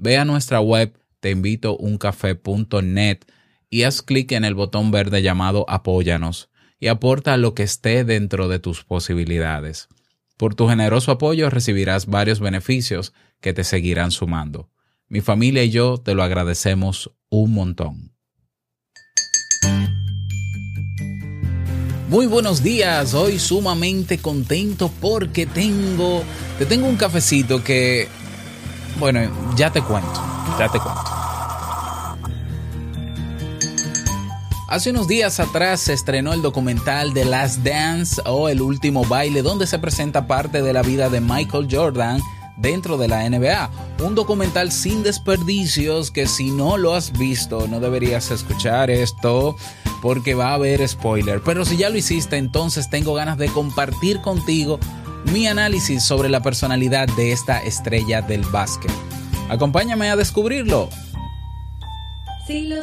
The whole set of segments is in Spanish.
Ve a nuestra web teinvitouncafé.net y haz clic en el botón verde llamado Apóyanos y aporta lo que esté dentro de tus posibilidades. Por tu generoso apoyo recibirás varios beneficios que te seguirán sumando. Mi familia y yo te lo agradecemos un montón. Muy buenos días, hoy sumamente contento porque tengo, te tengo un cafecito que bueno, ya te cuento, ya te cuento. Hace unos días atrás se estrenó el documental The Last Dance o El último baile, donde se presenta parte de la vida de Michael Jordan dentro de la NBA. Un documental sin desperdicios que si no lo has visto no deberías escuchar esto porque va a haber spoiler. Pero si ya lo hiciste, entonces tengo ganas de compartir contigo mi análisis sobre la personalidad de esta estrella del básquet. Acompáñame a descubrirlo. Si lo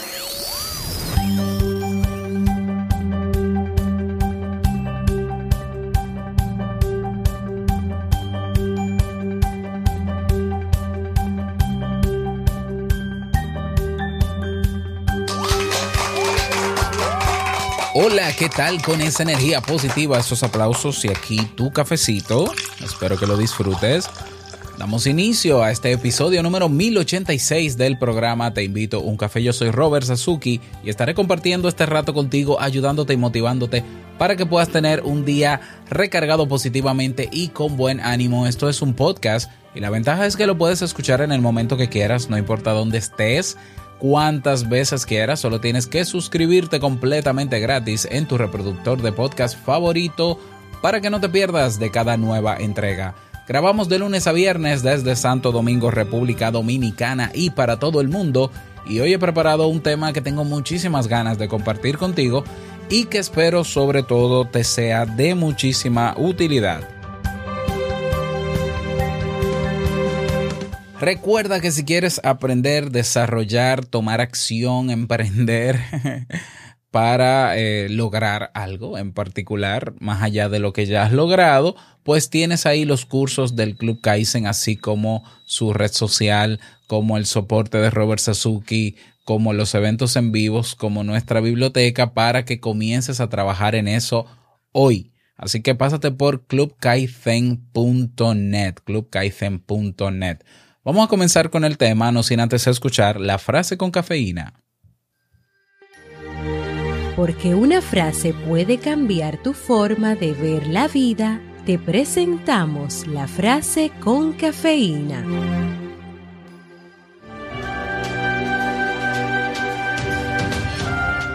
Hola, ¿qué tal con esa energía positiva, esos aplausos y aquí tu cafecito? Espero que lo disfrutes. Damos inicio a este episodio número 1086 del programa Te invito a un café. Yo soy Robert Sasuki y estaré compartiendo este rato contigo, ayudándote y motivándote para que puedas tener un día recargado positivamente y con buen ánimo. Esto es un podcast y la ventaja es que lo puedes escuchar en el momento que quieras, no importa dónde estés cuantas veces quieras, solo tienes que suscribirte completamente gratis en tu reproductor de podcast favorito para que no te pierdas de cada nueva entrega. Grabamos de lunes a viernes desde Santo Domingo, República Dominicana y para todo el mundo. Y hoy he preparado un tema que tengo muchísimas ganas de compartir contigo y que espero sobre todo te sea de muchísima utilidad. Recuerda que si quieres aprender, desarrollar, tomar acción, emprender para eh, lograr algo en particular, más allá de lo que ya has logrado, pues tienes ahí los cursos del Club Kaizen, así como su red social, como el soporte de Robert Sasuki, como los eventos en vivos, como nuestra biblioteca, para que comiences a trabajar en eso hoy. Así que pásate por clubkaizen.net, clubkaizen.net. Vamos a comenzar con el tema, no sin antes escuchar la frase con cafeína. Porque una frase puede cambiar tu forma de ver la vida, te presentamos la frase con cafeína.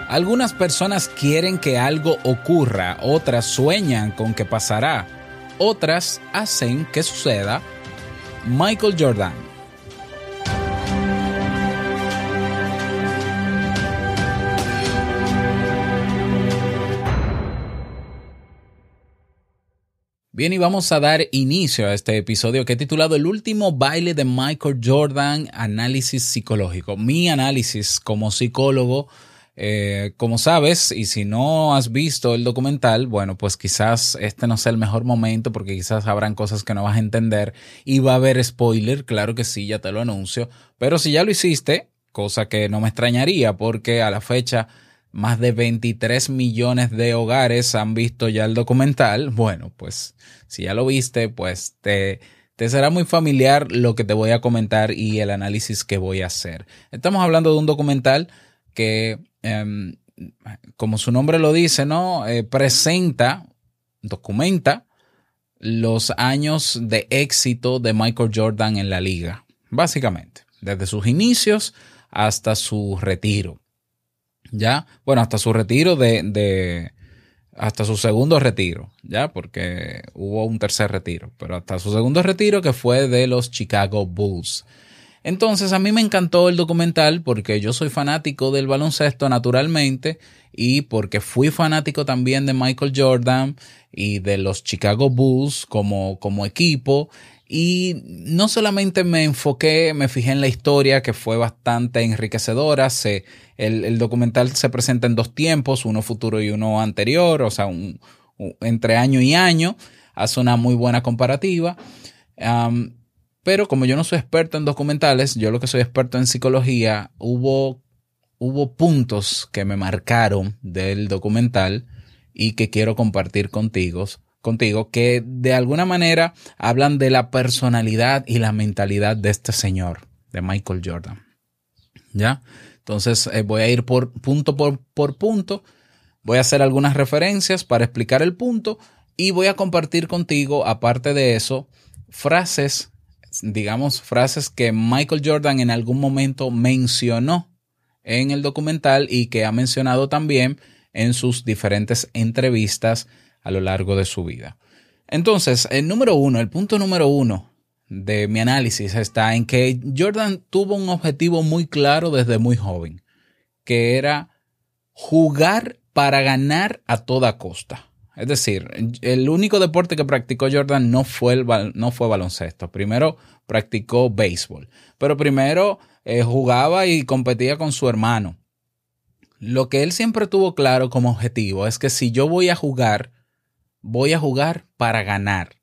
Algunas personas quieren que algo ocurra, otras sueñan con que pasará, otras hacen que suceda. Michael Jordan. Bien, y vamos a dar inicio a este episodio que he titulado El último baile de Michael Jordan, análisis psicológico. Mi análisis como psicólogo, eh, como sabes, y si no has visto el documental, bueno, pues quizás este no sea el mejor momento porque quizás habrán cosas que no vas a entender y va a haber spoiler, claro que sí, ya te lo anuncio, pero si ya lo hiciste, cosa que no me extrañaría porque a la fecha más de 23 millones de hogares han visto ya el documental. Bueno, pues si ya lo viste, pues te, te será muy familiar lo que te voy a comentar y el análisis que voy a hacer. Estamos hablando de un documental que, em, como su nombre lo dice, ¿no? Eh, presenta, documenta los años de éxito de Michael Jordan en la liga, básicamente, desde sus inicios hasta su retiro. ¿Ya? Bueno, hasta su retiro de, de, hasta su segundo retiro, ¿ya? Porque hubo un tercer retiro, pero hasta su segundo retiro que fue de los Chicago Bulls. Entonces a mí me encantó el documental porque yo soy fanático del baloncesto naturalmente y porque fui fanático también de Michael Jordan y de los Chicago Bulls como, como equipo. Y no solamente me enfoqué, me fijé en la historia que fue bastante enriquecedora. El, documental se presenta en dos tiempos, uno futuro y uno anterior, o sea, entre año y año. Hace una muy buena comparativa. Pero como yo no soy experto en documentales, yo lo que soy experto en psicología, hubo puntos que me marcaron del documental y que quiero compartir contigo, contigo, que de alguna manera hablan de la personalidad y la mentalidad de este señor, de Michael Jordan. ¿Ya? Entonces eh, voy a ir por punto por, por punto, voy a hacer algunas referencias para explicar el punto y voy a compartir contigo, aparte de eso, frases, digamos, frases que Michael Jordan en algún momento mencionó en el documental y que ha mencionado también en sus diferentes entrevistas a lo largo de su vida. Entonces, el número uno, el punto número uno de mi análisis está en que Jordan tuvo un objetivo muy claro desde muy joven, que era jugar para ganar a toda costa. Es decir, el único deporte que practicó Jordan no fue, el, no fue baloncesto. Primero practicó béisbol, pero primero eh, jugaba y competía con su hermano. Lo que él siempre tuvo claro como objetivo es que si yo voy a jugar, voy a jugar para ganar.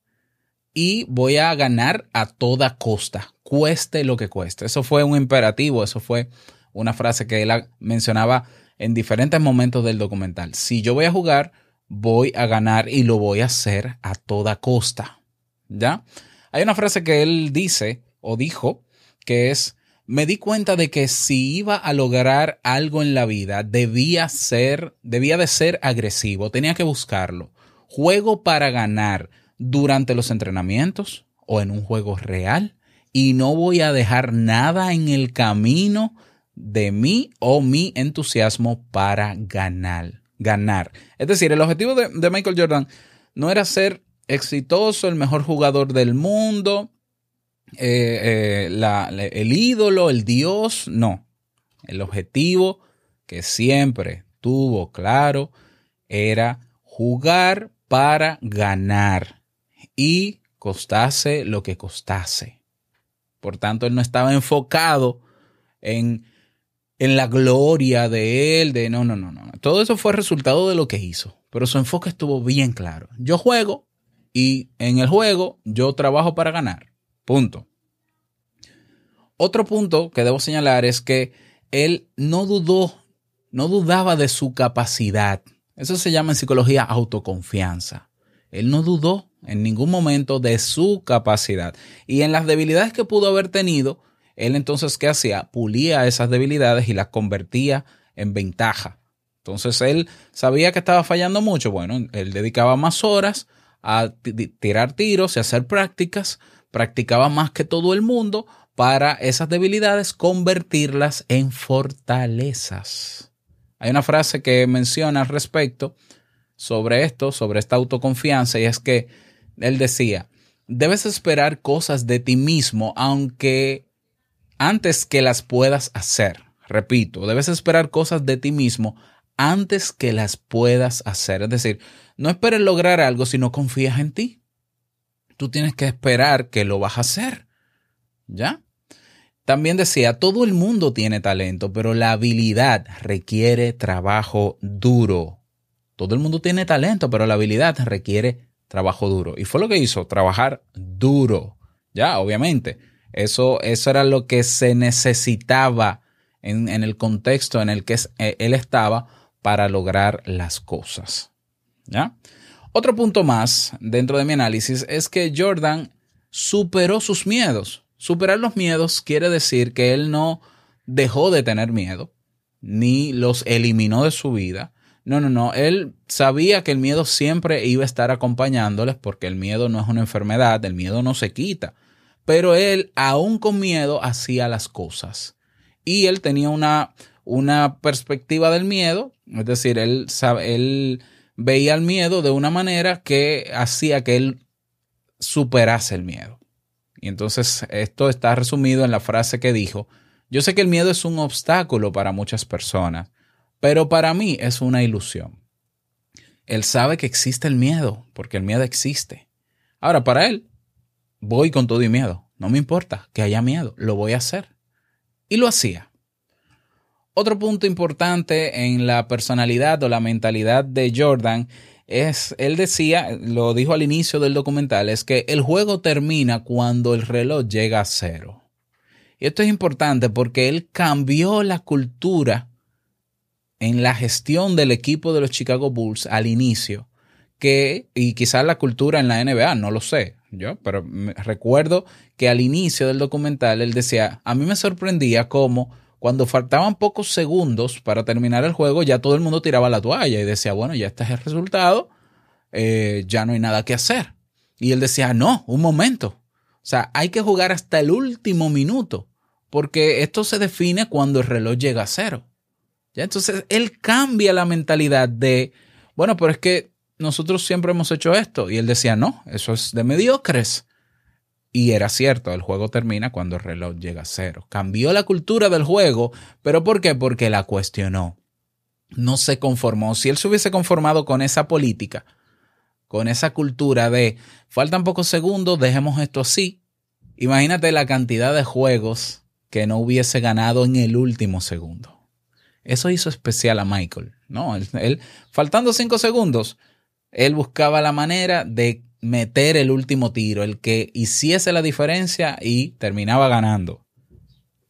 Y voy a ganar a toda costa, cueste lo que cueste. Eso fue un imperativo, eso fue una frase que él mencionaba en diferentes momentos del documental. Si yo voy a jugar, voy a ganar y lo voy a hacer a toda costa. ¿Ya? Hay una frase que él dice o dijo que es, me di cuenta de que si iba a lograr algo en la vida, debía ser, debía de ser agresivo, tenía que buscarlo. Juego para ganar durante los entrenamientos o en un juego real y no voy a dejar nada en el camino de mí o mi entusiasmo para ganar. Ganar. Es decir, el objetivo de, Michael Jordan no era ser exitoso, el mejor jugador del mundo, eh, eh, el ídolo, el dios, no. El objetivo que siempre tuvo claro era jugar para ganar y costase lo que costase. Por tanto, él no estaba enfocado en, en la gloria de él, de no, no, no, no. Todo eso fue resultado de lo que hizo, pero su enfoque estuvo bien claro. Yo juego y en el juego yo trabajo para ganar. Punto. Otro punto que debo señalar es que él no dudó, no dudaba de su capacidad. Eso se llama en psicología autoconfianza. Él no dudó en ningún momento de su capacidad. Y en las debilidades que pudo haber tenido, él entonces, ¿qué hacía? Pulía esas debilidades y las convertía en ventaja. Entonces él sabía que estaba fallando mucho. Bueno, él dedicaba más horas a ti- tirar tiros y hacer prácticas. Practicaba más que todo el mundo para esas debilidades convertirlas en fortalezas. Hay una frase que menciona al respecto sobre esto, sobre esta autoconfianza, y es que él decía, debes esperar cosas de ti mismo, aunque antes que las puedas hacer. Repito, debes esperar cosas de ti mismo antes que las puedas hacer. Es decir, no esperes lograr algo si no confías en ti. Tú tienes que esperar que lo vas a hacer. ¿Ya? También decía, todo el mundo tiene talento, pero la habilidad requiere trabajo duro. Todo el mundo tiene talento, pero la habilidad requiere trabajo duro. Y fue lo que hizo, trabajar duro. Ya, obviamente. Eso, eso era lo que se necesitaba en, en el contexto en el que eh, él estaba para lograr las cosas. ¿Ya? Otro punto más dentro de mi análisis es que Jordan superó sus miedos. Superar los miedos quiere decir que él no dejó de tener miedo, ni los eliminó de su vida. No, no, no. Él sabía que el miedo siempre iba a estar acompañándoles porque el miedo no es una enfermedad, el miedo no se quita. Pero él, aún con miedo, hacía las cosas. Y él tenía una, una perspectiva del miedo, es decir, él, él veía el miedo de una manera que hacía que él superase el miedo. Y entonces esto está resumido en la frase que dijo, yo sé que el miedo es un obstáculo para muchas personas, pero para mí es una ilusión. Él sabe que existe el miedo, porque el miedo existe. Ahora, para él, voy con todo y miedo. No me importa que haya miedo, lo voy a hacer. Y lo hacía. Otro punto importante en la personalidad o la mentalidad de Jordan es, él decía, lo dijo al inicio del documental, es que el juego termina cuando el reloj llega a cero. Y esto es importante porque él cambió la cultura en la gestión del equipo de los Chicago Bulls al inicio, que, y quizás la cultura en la NBA, no lo sé, yo, pero recuerdo que al inicio del documental él decía, a mí me sorprendía cómo cuando faltaban pocos segundos para terminar el juego, ya todo el mundo tiraba la toalla y decía, bueno, ya este es el resultado, eh, ya no hay nada que hacer. Y él decía, no, un momento. O sea, hay que jugar hasta el último minuto, porque esto se define cuando el reloj llega a cero. ¿Ya? Entonces, él cambia la mentalidad de, bueno, pero es que nosotros siempre hemos hecho esto. Y él decía, no, eso es de mediocres. Y era cierto, el juego termina cuando el reloj llega a cero. Cambió la cultura del juego, pero ¿por qué? Porque la cuestionó. No se conformó. Si él se hubiese conformado con esa política, con esa cultura de faltan pocos segundos, dejemos esto así. Imagínate la cantidad de juegos que no hubiese ganado en el último segundo. Eso hizo especial a Michael, ¿no? Él, él, faltando cinco segundos, él buscaba la manera de meter el último tiro, el que hiciese la diferencia y terminaba ganando.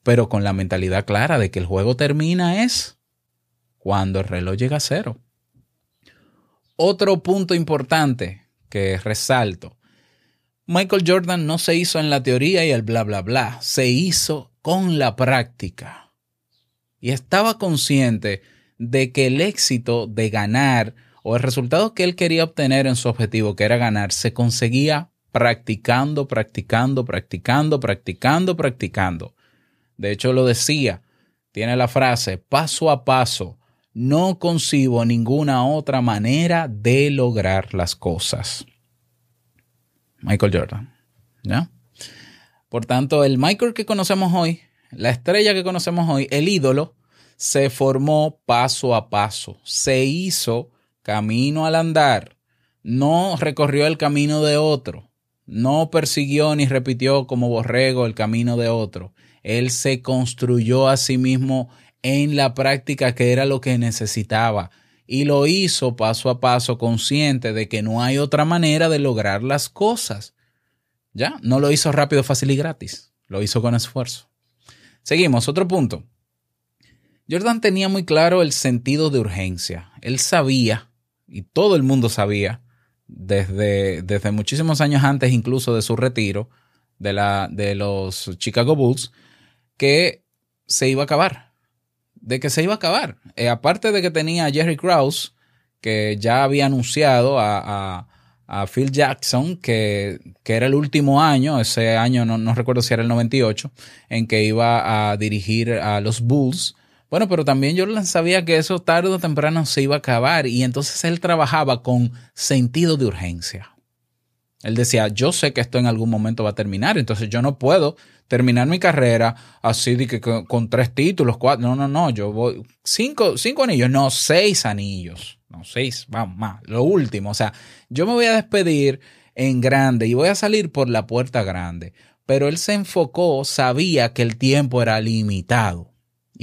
Pero con la mentalidad clara de que el juego termina es cuando el reloj llega a cero. Otro punto importante que resalto. Michael Jordan no se hizo en la teoría y el bla bla bla, se hizo con la práctica. Y estaba consciente de que el éxito de ganar o el resultado que él quería obtener en su objetivo, que era ganar, se conseguía practicando, practicando, practicando, practicando, practicando. De hecho, lo decía, tiene la frase, paso a paso, no concibo ninguna otra manera de lograr las cosas. Michael Jordan. ¿Ya? Por tanto, el Michael que conocemos hoy, la estrella que conocemos hoy, el ídolo, se formó paso a paso, se hizo camino al andar, no recorrió el camino de otro, no persiguió ni repitió como borrego el camino de otro. Él se construyó a sí mismo en la práctica que era lo que necesitaba y lo hizo paso a paso consciente de que no hay otra manera de lograr las cosas. Ya, no lo hizo rápido, fácil y gratis, lo hizo con esfuerzo. Seguimos, otro punto. Jordan tenía muy claro el sentido de urgencia. Él sabía, y todo el mundo sabía, desde, desde muchísimos años antes incluso de su retiro de, la, de los Chicago Bulls, que se iba a acabar. De que se iba a acabar. Eh, aparte de que tenía a Jerry Krause, que ya había anunciado a, a, a Phil Jackson que, que, era el último año, ese año no, no recuerdo si era el 98, en que iba a dirigir a los Bulls. Bueno, pero también Jordan sabía que eso tarde o temprano se iba a acabar y entonces él trabajaba con sentido de urgencia. Él decía, yo sé que esto en algún momento va a terminar, entonces yo no puedo terminar mi carrera así de que con, tres títulos, cuatro, no, no, no, yo voy, cinco, cinco anillos, no, seis anillos, no, seis, vamos, más, lo último, o sea, yo me voy a despedir en grande y voy a salir por la puerta grande, pero él se enfocó, sabía que el tiempo era limitado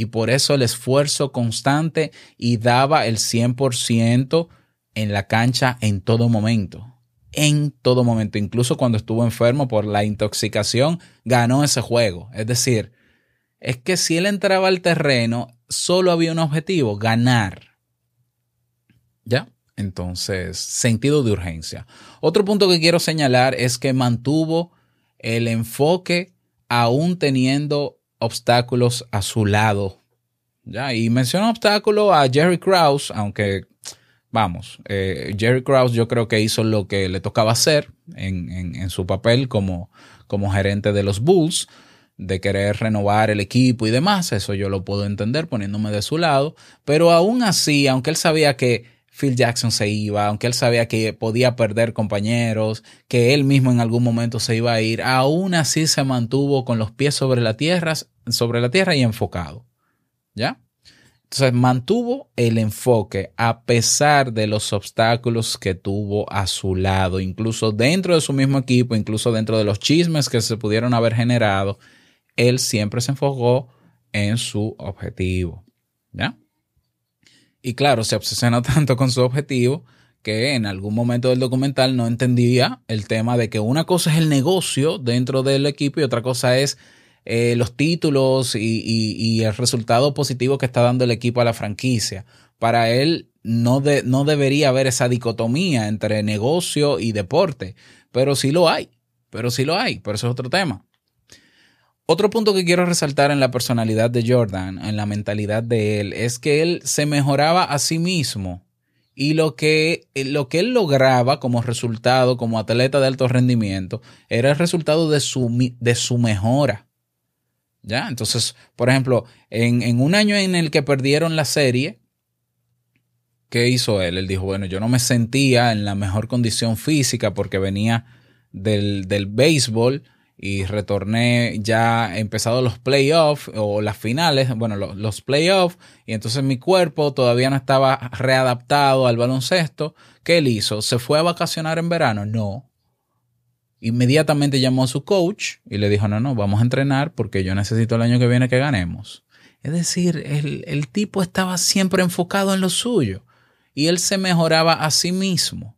y por eso el esfuerzo constante y daba el 100% en la cancha en todo momento. En todo momento, incluso cuando estuvo enfermo por la intoxicación, ganó ese juego. Es decir, es que si él entraba al terreno, solo había un objetivo, ganar. ¿Ya? Entonces, sentido de urgencia. Otro punto que quiero señalar es que mantuvo el enfoque aún teniendo obstáculos a su lado. ¿Ya? Y menciono obstáculo a Jerry Krause, aunque, vamos, eh, Jerry Krause yo creo que hizo lo que le tocaba hacer en, en- en su papel como, como gerente de los Bulls, de querer renovar el equipo y demás. Eso yo lo puedo entender poniéndome de su lado. Pero aún así, aunque él sabía que Phil Jackson se iba, aunque él sabía que podía perder compañeros, que él mismo en algún momento se iba a ir, aún así se mantuvo con los pies sobre la tierra, sobre la tierra y enfocado. ¿Ya? Entonces mantuvo el enfoque a pesar de los obstáculos que tuvo a su lado, incluso dentro de su mismo equipo, incluso dentro de los chismes que se pudieron haber generado, él siempre se enfocó en su objetivo. ¿Ya? Y claro, se obsesionó tanto con su objetivo que en algún momento del documental no entendía el tema de que una cosa es el negocio dentro del equipo y otra cosa es eh, los títulos y, y- y el resultado positivo que está dando el equipo a la franquicia. Para él no, de- no debería haber esa dicotomía entre negocio y deporte, pero sí lo hay, pero sí lo hay, pero eso es otro tema. Otro punto que quiero resaltar en la personalidad de Jordan, en la mentalidad de él, es que él se mejoraba a sí mismo y lo que, lo que él lograba como resultado, como atleta de alto rendimiento, era el resultado de su, de su mejora. ¿Ya? Entonces, por ejemplo, en, en un año en el que perdieron la serie, ¿qué hizo él? Él dijo, bueno, yo no me sentía en la mejor condición física porque venía del, del béisbol y retorné ya empezado los playoffs o las finales, bueno, lo- los playoffs, y entonces mi cuerpo todavía no estaba readaptado al baloncesto. ¿Qué él hizo? ¿Se fue a vacacionar en verano? No. Inmediatamente llamó a su coach y le dijo, no, no, vamos a entrenar porque yo necesito el año que viene que ganemos. Es decir, el, el tipo estaba siempre enfocado en lo suyo y él se mejoraba a sí mismo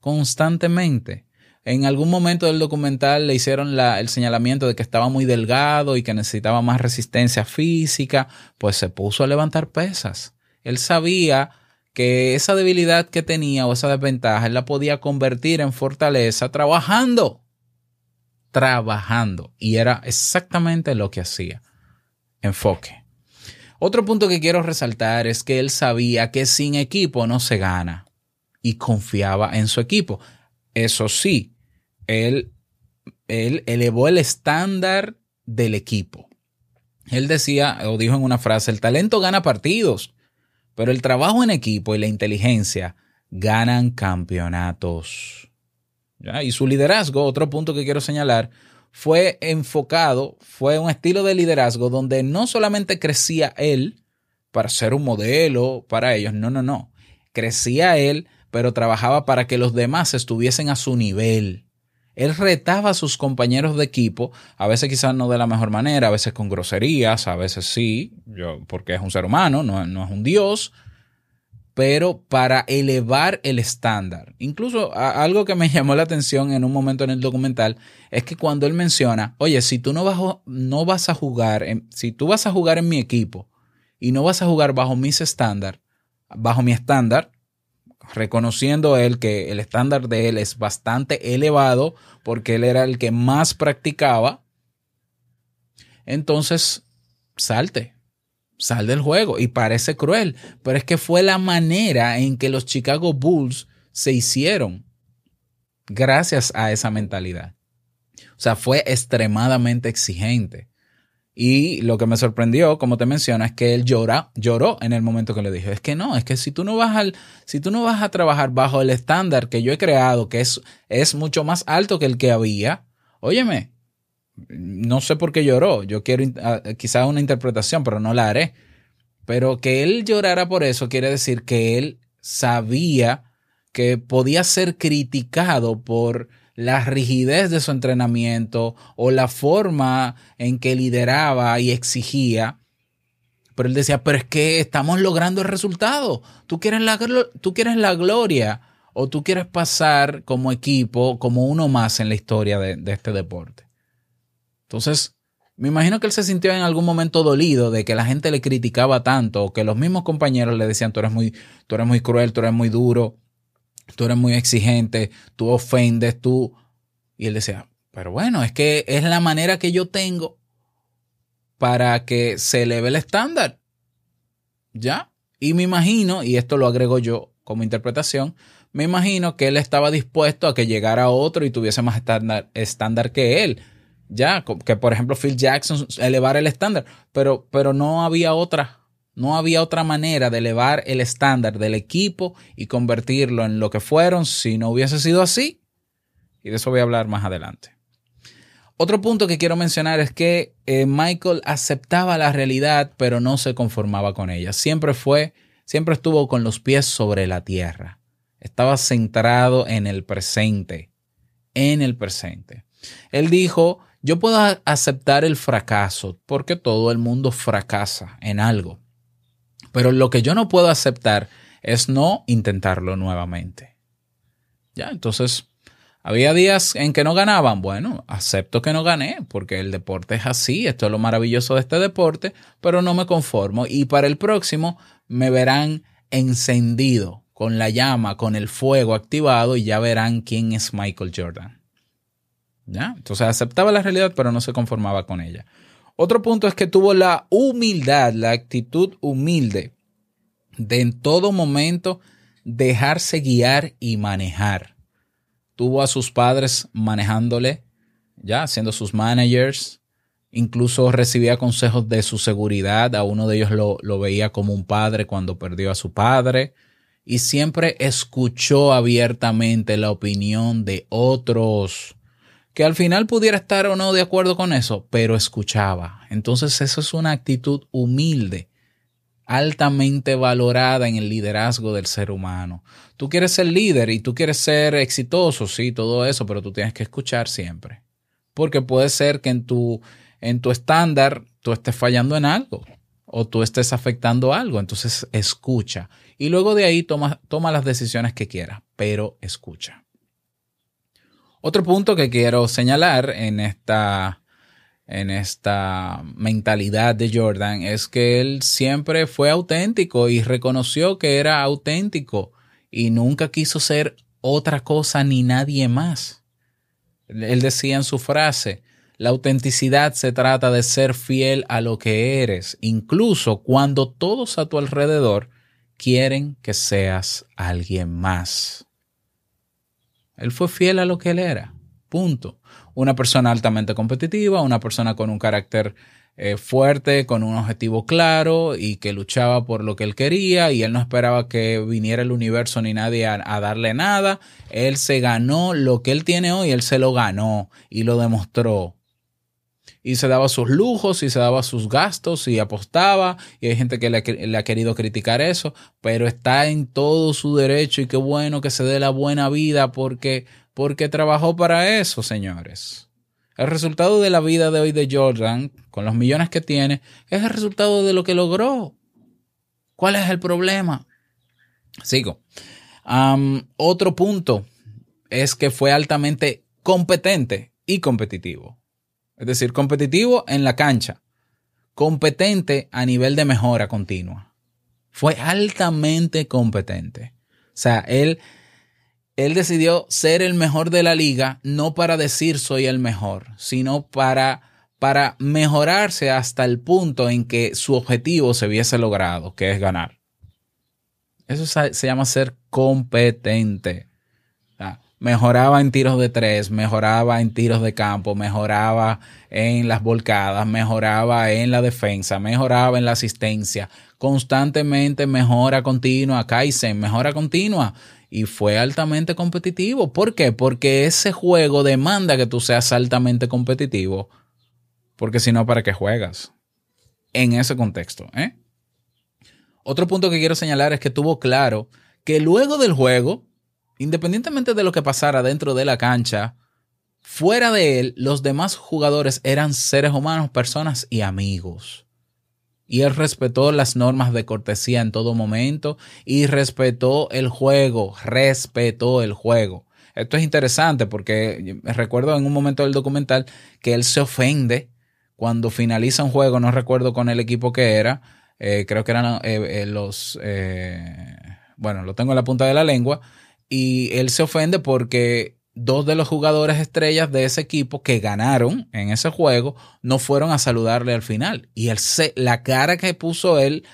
constantemente. En algún momento del documental le hicieron el señalamiento de que estaba muy delgado y que necesitaba más resistencia física, pues se puso a levantar pesas. Él sabía que esa debilidad que tenía o esa desventaja, él la podía convertir en fortaleza trabajando. Trabajando. Y era exactamente lo que hacía. Enfoque. Otro punto que quiero resaltar es que él sabía que sin equipo no se gana y confiaba en su equipo. Eso sí, él, él elevó el estándar del equipo. Él decía, o dijo en una frase, el talento gana partidos, pero el trabajo en equipo y la inteligencia ganan campeonatos. ¿Ya? Y su liderazgo, otro punto que quiero señalar, fue enfocado, fue un estilo de liderazgo donde no solamente crecía él para ser un modelo para ellos, no, no, no. Crecía él, pero trabajaba para que los demás estuviesen a su nivel. Él retaba a sus compañeros de equipo, a veces quizás no de la mejor manera, a veces con groserías, a veces sí, yo, porque es un ser humano, no, es un dios, pero para elevar el estándar. Incluso algo que me llamó la atención en un momento en el documental es que cuando él menciona, oye, si tú no vas, no vas a jugar, en- si tú vas a jugar en mi equipo y no vas a jugar bajo mis estándar, bajo mi estándar, reconociendo él que el estándar de él es bastante elevado porque él era el que más practicaba, entonces salte, sal del juego. Y parece cruel, pero es que fue la manera en que los Chicago Bulls se hicieron gracias a esa mentalidad. O sea, fue extremadamente exigente. Y lo que me sorprendió, como te menciono, es que él llora, lloró en el momento que le dije, es que no, es que si tú no vas al, si tú no vas a trabajar bajo el estándar que yo he creado, que es, es mucho más alto que el que había, óyeme, no sé por qué lloró, yo quiero ah, quizás una interpretación, pero no la haré. Pero que él llorara por eso quiere decir que él sabía que podía ser criticado por la rigidez de su entrenamiento o la forma en que lideraba y exigía. Pero él decía, pero es que estamos logrando el resultado. Tú quieres la, tú quieres la gloria o tú quieres pasar como equipo, como uno más en la historia de, de este deporte. Entonces, Me imagino que él se sintió en algún momento dolido de que la gente le criticaba tanto o que los mismos compañeros le decían tú eres muy, tú eres muy cruel, tú eres muy duro, tú eres muy exigente, tú ofendes, tú... Y él decía, pero bueno, es que es la manera que yo tengo para que se eleve el estándar. ¿Ya? Y me imagino, y esto lo agrego yo como interpretación, me imagino que él estaba dispuesto a que llegara otro y tuviese más estándar, estándar que él. Ya, que por ejemplo Phil Jackson elevara el estándar, pero, pero no había otra, no había otra manera de elevar el estándar del equipo y convertirlo en lo que fueron si no hubiese sido así. Y de eso voy a hablar más adelante. Otro punto que quiero mencionar es que eh, Michael aceptaba la realidad, pero no se conformaba con ella. Siempre fue, siempre estuvo con los pies sobre la tierra. Estaba centrado en el presente, en el presente. Él dijo, yo puedo aceptar el fracaso porque todo el mundo fracasa en algo. Pero lo que yo no puedo aceptar es no intentarlo nuevamente. Ya, entonces había días en que no ganaban. Bueno, acepto que no gané porque el deporte es así. Esto es lo maravilloso de este deporte, pero no me conformo. Y para el próximo me verán encendido con la llama, con el fuego activado y ya verán quién es Michael Jordan. ¿Ya? Entonces aceptaba la realidad, pero no se conformaba con ella. Otro punto es que tuvo la humildad, la actitud humilde de en todo momento dejarse guiar y manejar. Tuvo a sus padres manejándole, ya siendo sus managers, incluso recibía consejos de su seguridad, a uno de ellos lo, lo veía como un padre cuando perdió a su padre, y siempre escuchó abiertamente la opinión de otros, que al final pudiera estar o no de acuerdo con eso, pero escuchaba. Entonces eso es una actitud humilde altamente valorada en el liderazgo del ser humano. Tú quieres ser líder y tú quieres ser exitoso, sí, todo eso, pero tú tienes que escuchar siempre. Porque puede ser que en tu, en tu estándar tú estés fallando en algo o tú estés afectando algo. Entonces escucha. Y luego de ahí toma, toma las decisiones que quieras, pero escucha. Otro punto que quiero señalar en esta en esta mentalidad de Jordan es que él siempre fue auténtico y reconoció que era auténtico y nunca quiso ser otra cosa ni nadie más. Él decía en su frase, la autenticidad se trata de ser fiel a lo que eres, incluso cuando todos a tu alrededor quieren que seas alguien más. Él fue fiel a lo que él era. Punto una persona altamente competitiva, una persona con un carácter eh, fuerte, con un objetivo claro y que luchaba por lo que él quería y él no esperaba que viniera el universo ni nadie a, a, darle nada. Él se ganó lo que él tiene hoy, él se lo ganó y lo demostró. Y se daba sus lujos y se daba sus gastos y apostaba. Y hay gente que le, ha querido criticar eso, pero está en todo su derecho y qué bueno que se dé la buena vida porque porque trabajó para eso, señores. El resultado de la vida de hoy de Jordan, con los millones que tiene, es el resultado de lo que logró. ¿Cuál es el problema? Sigo. Otro punto es que fue altamente competente y competitivo. Es decir, competitivo en la cancha, competente a nivel de mejora continua. Fue altamente competente. O sea, él él decidió ser el mejor de la liga, no para decir soy el mejor, sino para, para mejorarse hasta el punto en que su objetivo se hubiese logrado, que es ganar. Eso se llama ser competente. Mejoraba en tiros de tres, mejoraba en tiros de campo, mejoraba en las volcadas, mejoraba en la defensa, mejoraba en la asistencia. Constantemente mejora continua, Kaizen, mejora continua y fue altamente competitivo. ¿Por qué? Porque ese juego demanda que tú seas altamente competitivo. Porque si no, ¿para qué juegas? En ese contexto. ¿eh? Otro punto que quiero señalar es que tuvo claro que luego del juego, independientemente de lo que pasara dentro de la cancha, fuera de él, los demás jugadores eran seres humanos, personas y amigos y él respetó las normas de cortesía en todo momento y respetó el juego, respetó el juego. Esto es interesante porque recuerdo en un momento del documental que él se ofende cuando finaliza un juego, no recuerdo con el equipo que era, eh, creo que eran eh, eh, los, bueno, lo tengo en la punta de la lengua, y él se ofende porque dos de los jugadores estrellas de ese equipo que ganaron en ese juego no fueron a saludarle al final. Y él se, la cara que puso él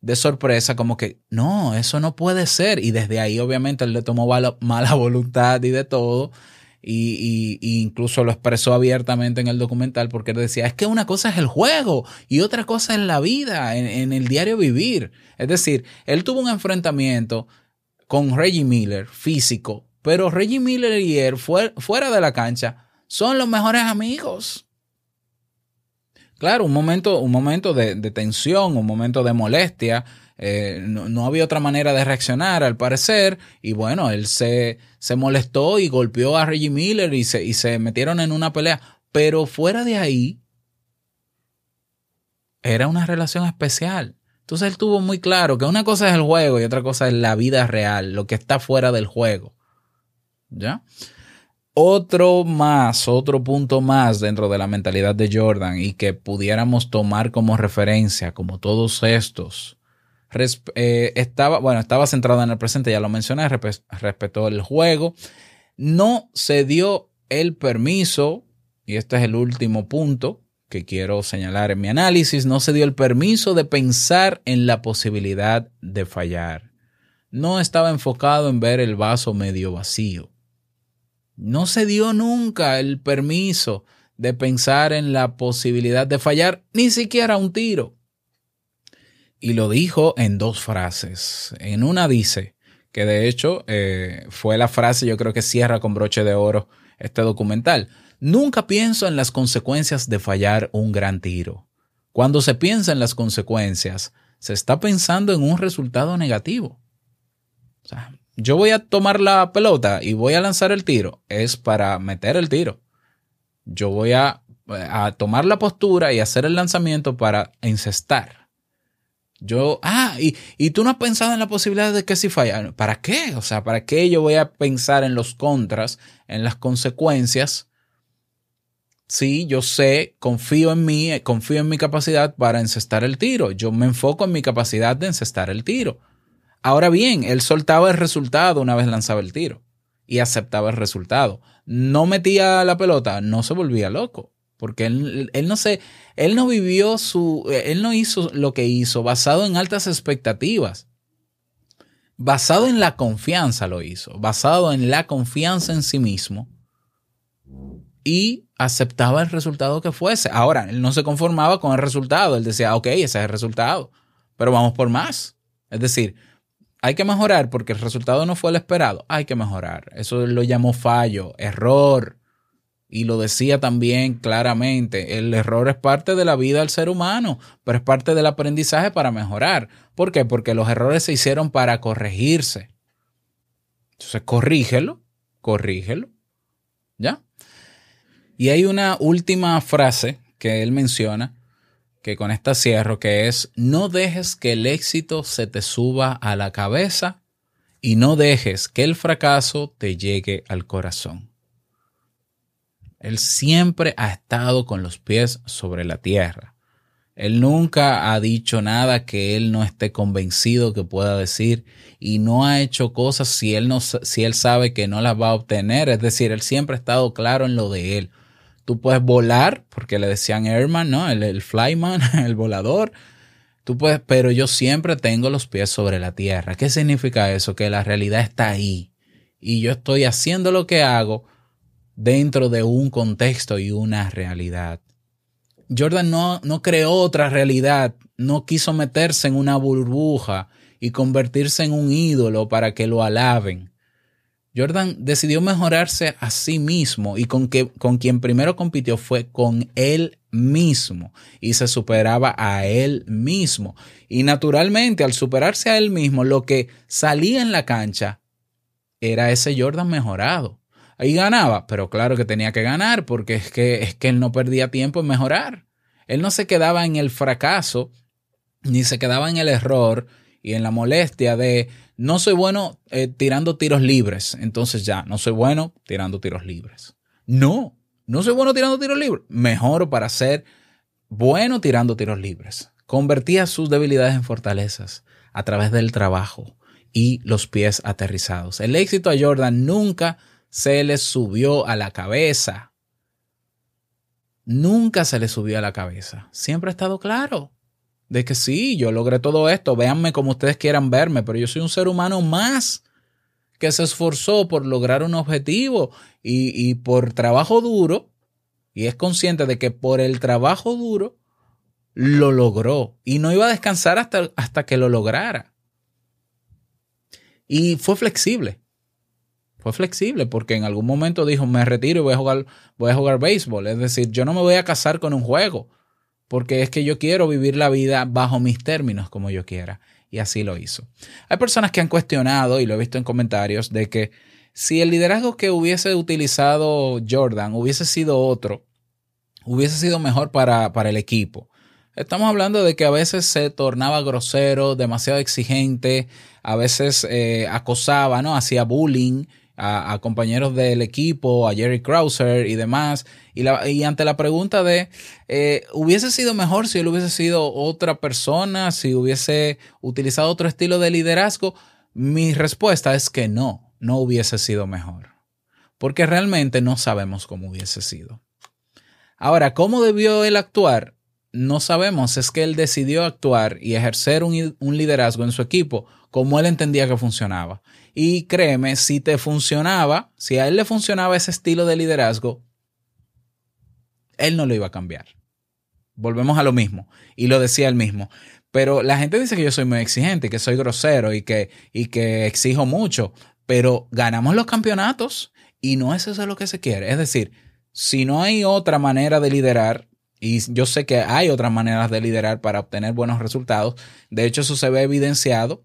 de sorpresa, como que, no, eso no puede ser. Y desde ahí obviamente él le tomó mala, voluntad y de todo. Y, y- y incluso lo expresó abiertamente en el documental porque él decía, es que una cosa es el juego y otra cosa es la vida, en, en el diario vivir. Es decir, él tuvo un enfrentamiento con Reggie Miller físico, pero Reggie Miller y él fuer- fuera de la cancha son los mejores amigos. Claro, un momento, un momento de, de tensión, un momento de molestia. eh, no, no había otra manera de reaccionar, al parecer. Y bueno, él se, se molestó y golpeó a Reggie Miller y se, y se metieron en una pelea. Pero fuera de ahí, era una relación especial. Entonces él tuvo muy claro que una cosa es el juego y otra cosa es la vida real, lo que está fuera del juego. ¿Ya? Otro más, otro punto más dentro de la mentalidad de Jordan y que pudiéramos tomar como referencia, como todos estos. Eh, estaba, bueno, estaba centrado en el presente, ya lo mencioné, respe- respetó el juego. No se dio el permiso, y este es el último punto que quiero señalar en mi análisis, no se dio el permiso de pensar en la posibilidad de fallar. No estaba enfocado en ver el vaso medio vacío. No se dio nunca el permiso de pensar en la posibilidad de fallar ni siquiera un tiro. Y lo dijo en dos frases. En una dice, que de hecho eh, fue la frase yo creo que cierra con broche de oro este documental. Nunca pienso en las consecuencias de fallar un gran tiro. Cuando se piensa en las consecuencias, se está pensando en un resultado negativo. O sea, yo voy a tomar la pelota y voy a lanzar el tiro, es para meter el tiro. Yo voy a, a tomar la postura y hacer el lanzamiento para encestar. Yo, ah, y, y tú no has pensado en la posibilidad de que si falla. ¿Para qué? O sea, ¿para qué yo voy a pensar en los contras, en las consecuencias? Sí, yo sé, confío en mí, confío en mi capacidad para encestar el tiro. Yo me enfoco en mi capacidad de encestar el tiro. Ahora bien, él soltaba el resultado una vez lanzaba el tiro y aceptaba el resultado. No metía la pelota, no se volvía loco, porque él, él no se, él no vivió su, él no hizo lo que hizo basado en altas expectativas. Basado en la confianza lo hizo, basado en la confianza en sí mismo y aceptaba el resultado que fuese. Ahora, él no se conformaba con el resultado, él decía, ok, ese es el resultado, pero vamos por más. Es decir, hay que mejorar porque el resultado no fue el esperado. Hay que mejorar. Eso lo llamó fallo, error. Y lo decía también claramente. El error es parte de la vida del ser humano, pero es parte del aprendizaje para mejorar. ¿Por qué? Porque los errores se hicieron para corregirse. Entonces, corrígelo, corrígelo. ¿Ya? Y hay una última frase que él menciona que con esta cierro, que es, no dejes que el éxito se te suba a la cabeza y no dejes que el fracaso te llegue al corazón. Él siempre ha estado con los pies sobre la tierra. Él nunca ha dicho nada que él no esté convencido que pueda decir y no ha hecho cosas si él, no, si él sabe que no las va a obtener. Es decir, él siempre ha estado claro en lo de él. Tú puedes volar, porque le decían Airman, ¿no? El, el flyman, el volador. Tú puedes, pero yo siempre tengo los pies sobre la tierra. ¿Qué significa eso? Que la realidad está ahí. Y yo estoy haciendo lo que hago dentro de un contexto y una realidad. Jordan no, no creó otra realidad, no quiso meterse en una burbuja y convertirse en un ídolo para que lo alaben. Jordan decidió mejorarse a sí mismo y con, que, con quien primero compitió fue con él mismo y se superaba a él mismo. Y naturalmente al superarse a él mismo, lo que salía en la cancha era ese Jordan mejorado. Ahí ganaba, pero claro que tenía que ganar porque es que, es que él no perdía tiempo en mejorar. Él no se quedaba en el fracaso ni se quedaba en el error y en la molestia de no soy bueno eh, tirando tiros libres, entonces ya, no soy bueno tirando tiros libres. No, no soy bueno tirando tiros libres. Mejoro para ser bueno tirando tiros libres. Convertía sus debilidades en fortalezas a través del trabajo y los pies aterrizados. El éxito a Jordan nunca se le subió a la cabeza. Nunca se le subió a la cabeza. Siempre ha estado claro de que sí, yo logré todo esto. Véanme como ustedes quieran verme, pero yo soy un ser humano más que se esforzó por lograr un objetivo y, y por trabajo duro. Y es consciente de que por el trabajo duro lo logró y no iba a descansar hasta, hasta que lo lograra. Y fue flexible. Fue flexible porque en algún momento dijo, me retiro y voy a jugar, voy a jugar béisbol. Es decir, yo no me voy a casar con un juego porque es que yo quiero vivir la vida bajo mis términos como yo quiera. Y así lo hizo. Hay personas que han cuestionado, y lo he visto en comentarios, de que si el liderazgo que hubiese utilizado Jordan hubiese sido otro, hubiese sido mejor para, para el equipo. Estamos hablando de que a veces se tornaba grosero, demasiado exigente, a veces eh, acosaba, ¿no? Hacía bullying a, compañeros del equipo, a Jerry Krauser y demás. Y, la, y ante la pregunta de, eh, ¿hubiese sido mejor si él hubiese sido otra persona, si hubiese utilizado otro estilo de liderazgo? Mi respuesta es que no, no hubiese sido mejor. Porque realmente no sabemos cómo hubiese sido. Ahora, ¿cómo debió él actuar? No sabemos, es que él decidió actuar y ejercer un, un liderazgo en su equipo como él entendía que funcionaba. Y créeme, si te funcionaba, si a él le funcionaba ese estilo de liderazgo, él no lo iba a cambiar. Volvemos a lo mismo. Y lo decía él mismo. Pero la gente dice que yo soy muy exigente, que soy grosero y que, y que exijo mucho. Pero ganamos los campeonatos y no es eso lo que se quiere. Es decir, si no hay otra manera de liderar, y yo sé que hay otras maneras de liderar para obtener buenos resultados, de hecho eso se ve evidenciado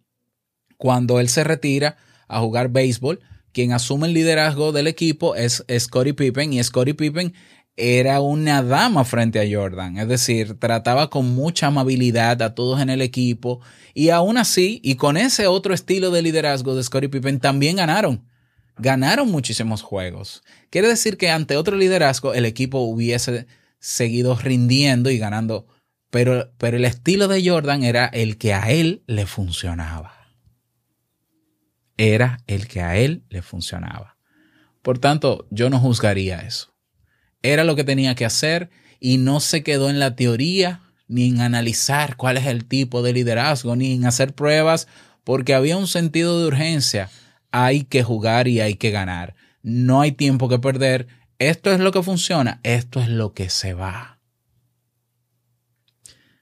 cuando él se retira a jugar béisbol, quien asume el liderazgo del equipo es Scottie Pippen y Scottie Pippen era una dama frente a Jordan, es decir, trataba con mucha amabilidad a todos en el equipo y aún así, y con ese otro estilo de liderazgo de Scottie Pippen, también ganaron. Ganaron muchísimos juegos. Quiere decir que ante otro liderazgo el equipo hubiese seguido rindiendo y ganando, pero, pero el estilo de Jordan era el que a él le funcionaba. Era el que a él le funcionaba. Por tanto, yo no juzgaría eso era lo que tenía que hacer y no se quedó en la teoría ni en analizar cuál es el tipo de liderazgo, ni en hacer pruebas, porque había un sentido de urgencia. Hay que jugar y hay que ganar. No hay tiempo que perder. Esto es lo que funciona, esto es lo que se va.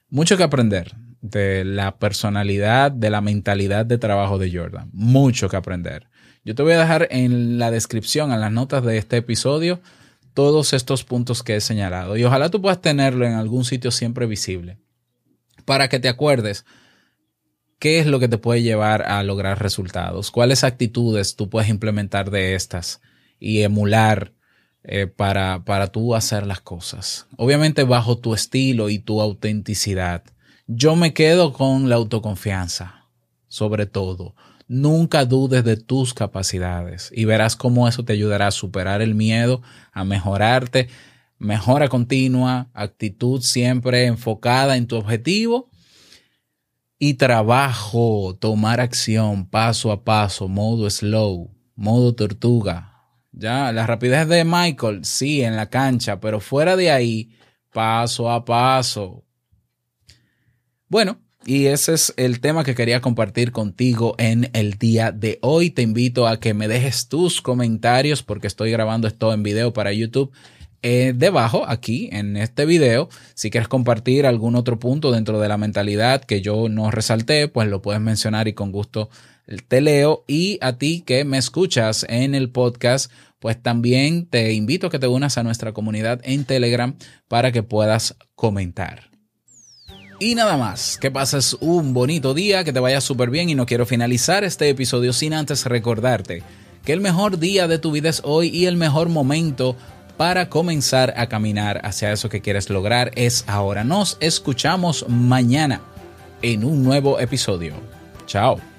Mucho que aprender de la personalidad, de la mentalidad de trabajo de Jordan. Mucho que aprender. Yo te voy a dejar en la descripción, en las notas de este episodio, todos estos puntos que he señalado. Y ojalá tú puedas tenerlo en algún sitio siempre visible para que te acuerdes qué es lo que te puede llevar a lograr resultados, cuáles actitudes tú puedes implementar de estas y emular eh, para, para tú hacer las cosas. Obviamente bajo tu estilo y tu autenticidad. Yo me quedo con la autoconfianza, sobre todo. Nunca dudes de tus capacidades y verás cómo eso te ayudará a superar el miedo, a mejorarte, mejora continua, actitud siempre enfocada en tu objetivo y trabajo, tomar acción paso a paso, modo slow, modo tortuga. Ya, la rapidez de Michael, sí, en la cancha, pero fuera de ahí, paso a paso. Bueno, y ese es el tema que quería compartir contigo en el día de hoy. Te invito a que me dejes tus comentarios porque estoy grabando esto en video para YouTube. Eh, debajo, aquí en este video, si quieres compartir algún otro punto dentro de la mentalidad que yo no resalté, pues lo puedes mencionar y con gusto te leo. Y a ti que me escuchas en el podcast, pues también te invito a que te unas a nuestra comunidad en Telegram para que puedas comentar. Y nada más, que pases un bonito día, que te vaya súper bien y no quiero finalizar este episodio sin antes recordarte que el mejor día de tu vida es hoy y el mejor momento para comenzar a caminar hacia eso que quieres lograr es ahora. Nos escuchamos mañana en un nuevo episodio. Chao.